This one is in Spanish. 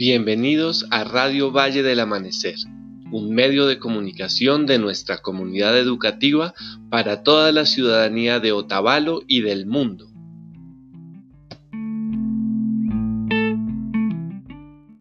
Bienvenidos a Radio Valle del Amanecer, un medio de comunicación de nuestra comunidad educativa para toda la ciudadanía de Otavalo y del mundo.